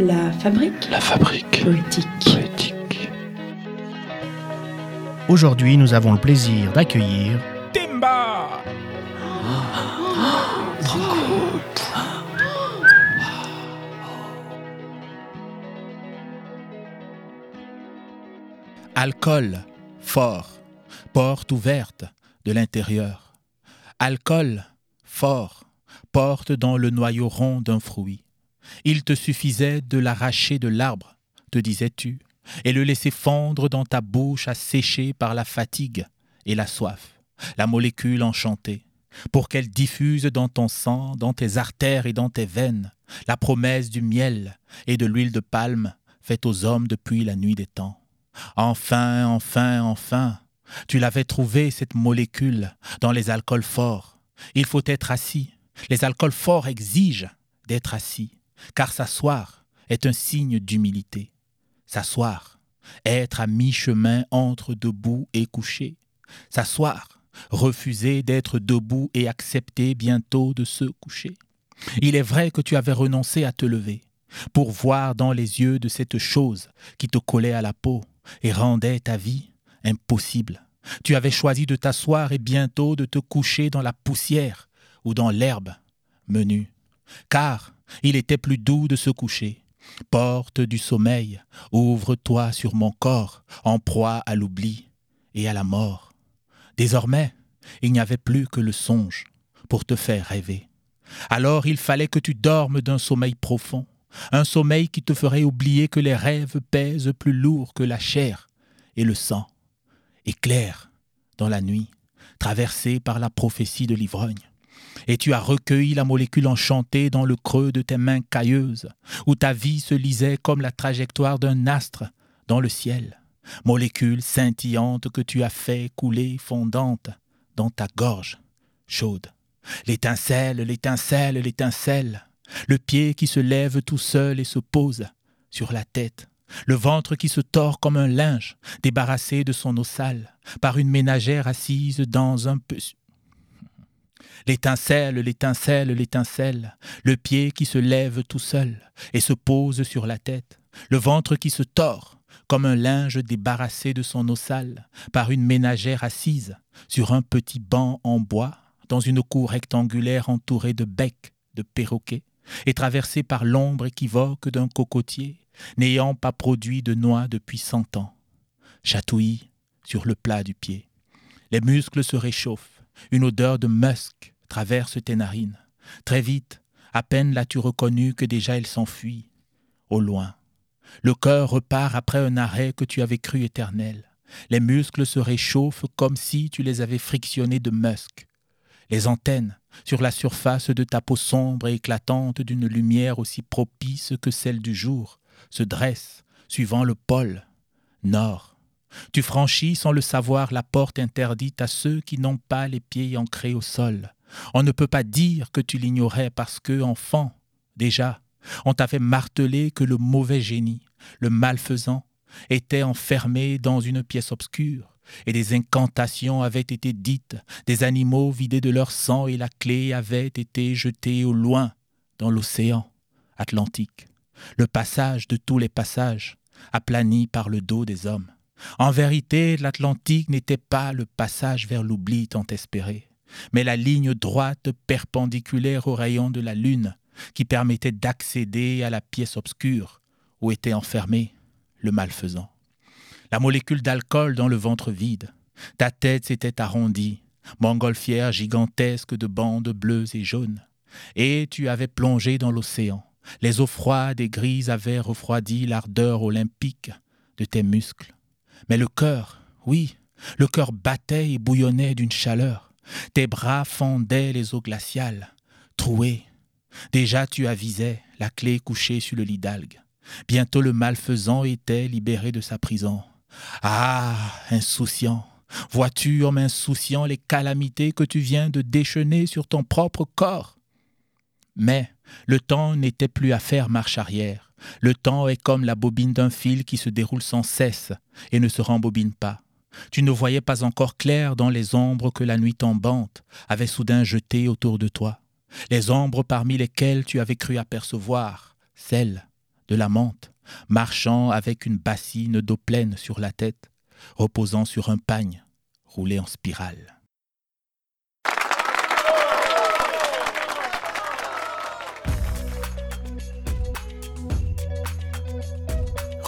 La fabrique La fabrique poétique. poétique. Aujourd'hui, nous avons le plaisir d'accueillir Timba Alcool, fort, porte ouverte de l'intérieur. Alcool, fort, porte dans le noyau rond d'un fruit. Il te suffisait de l'arracher de l'arbre, te disais-tu, et le laisser fondre dans ta bouche asséchée par la fatigue et la soif, la molécule enchantée, pour qu'elle diffuse dans ton sang, dans tes artères et dans tes veines, la promesse du miel et de l'huile de palme faite aux hommes depuis la nuit des temps. Enfin, enfin, enfin, tu l'avais trouvée, cette molécule, dans les alcools forts. Il faut être assis. Les alcools forts exigent d'être assis, car s'asseoir est un signe d'humilité. S'asseoir, être à mi-chemin entre debout et couché. S'asseoir, refuser d'être debout et accepter bientôt de se coucher. Il est vrai que tu avais renoncé à te lever, pour voir dans les yeux de cette chose qui te collait à la peau et rendait ta vie impossible. Tu avais choisi de t'asseoir et bientôt de te coucher dans la poussière ou dans l'herbe menue. Car il était plus doux de se coucher. Porte du sommeil, ouvre-toi sur mon corps, en proie à l'oubli et à la mort. Désormais, il n'y avait plus que le songe pour te faire rêver. Alors il fallait que tu dormes d'un sommeil profond, un sommeil qui te ferait oublier que les rêves pèsent plus lourd que la chair et le sang, et clair dans la nuit, traversé par la prophétie de l'ivrogne. Et tu as recueilli la molécule enchantée dans le creux de tes mains cailleuses, où ta vie se lisait comme la trajectoire d'un astre dans le ciel, molécule scintillante que tu as fait couler fondante dans ta gorge chaude. L'étincelle, l'étincelle, l'étincelle, le pied qui se lève tout seul et se pose sur la tête, le ventre qui se tord comme un linge débarrassé de son eau par une ménagère assise dans un. L'étincelle, l'étincelle, l'étincelle, le pied qui se lève tout seul et se pose sur la tête, le ventre qui se tord comme un linge débarrassé de son eau par une ménagère assise sur un petit banc en bois dans une cour rectangulaire entourée de becs de perroquets et traversée par l'ombre équivoque d'un cocotier n'ayant pas produit de noix depuis cent ans. Chatouille sur le plat du pied. Les muscles se réchauffent, une odeur de musc traverse tes narines. Très vite, à peine l'as-tu reconnu que déjà elle s'enfuit, au loin. Le cœur repart après un arrêt que tu avais cru éternel. Les muscles se réchauffent comme si tu les avais frictionnés de musc. Les antennes, sur la surface de ta peau sombre et éclatante d'une lumière aussi propice que celle du jour, se dressent, suivant le pôle nord. Tu franchis sans le savoir la porte interdite à ceux qui n'ont pas les pieds ancrés au sol. On ne peut pas dire que tu l'ignorais parce que, enfant, déjà, on t'avait martelé que le mauvais génie, le malfaisant, était enfermé dans une pièce obscure, et des incantations avaient été dites, des animaux vidés de leur sang et la clé avait été jetée au loin dans l'océan Atlantique, le passage de tous les passages, aplani par le dos des hommes. En vérité, l'Atlantique n'était pas le passage vers l'oubli tant espéré, mais la ligne droite perpendiculaire au rayon de la lune qui permettait d'accéder à la pièce obscure où était enfermé le malfaisant. La molécule d'alcool dans le ventre vide. Ta tête s'était arrondie, montgolfière gigantesque de bandes bleues et jaunes. Et tu avais plongé dans l'océan. Les eaux froides et grises avaient refroidi l'ardeur olympique de tes muscles. Mais le cœur, oui, le cœur battait et bouillonnait d'une chaleur. Tes bras fendaient les eaux glaciales, trouées. Déjà tu avisais la clé couchée sur le lit d'algues. Bientôt le malfaisant était libéré de sa prison. Ah, insouciant, vois-tu, homme insouciant, les calamités que tu viens de déchaîner sur ton propre corps? Mais le temps n'était plus à faire marche arrière. Le temps est comme la bobine d'un fil qui se déroule sans cesse et ne se rembobine pas. Tu ne voyais pas encore clair dans les ombres que la nuit tombante avait soudain jetées autour de toi, les ombres parmi lesquelles tu avais cru apercevoir celles de la menthe, marchant avec une bassine d'eau pleine sur la tête, reposant sur un pagne roulé en spirale.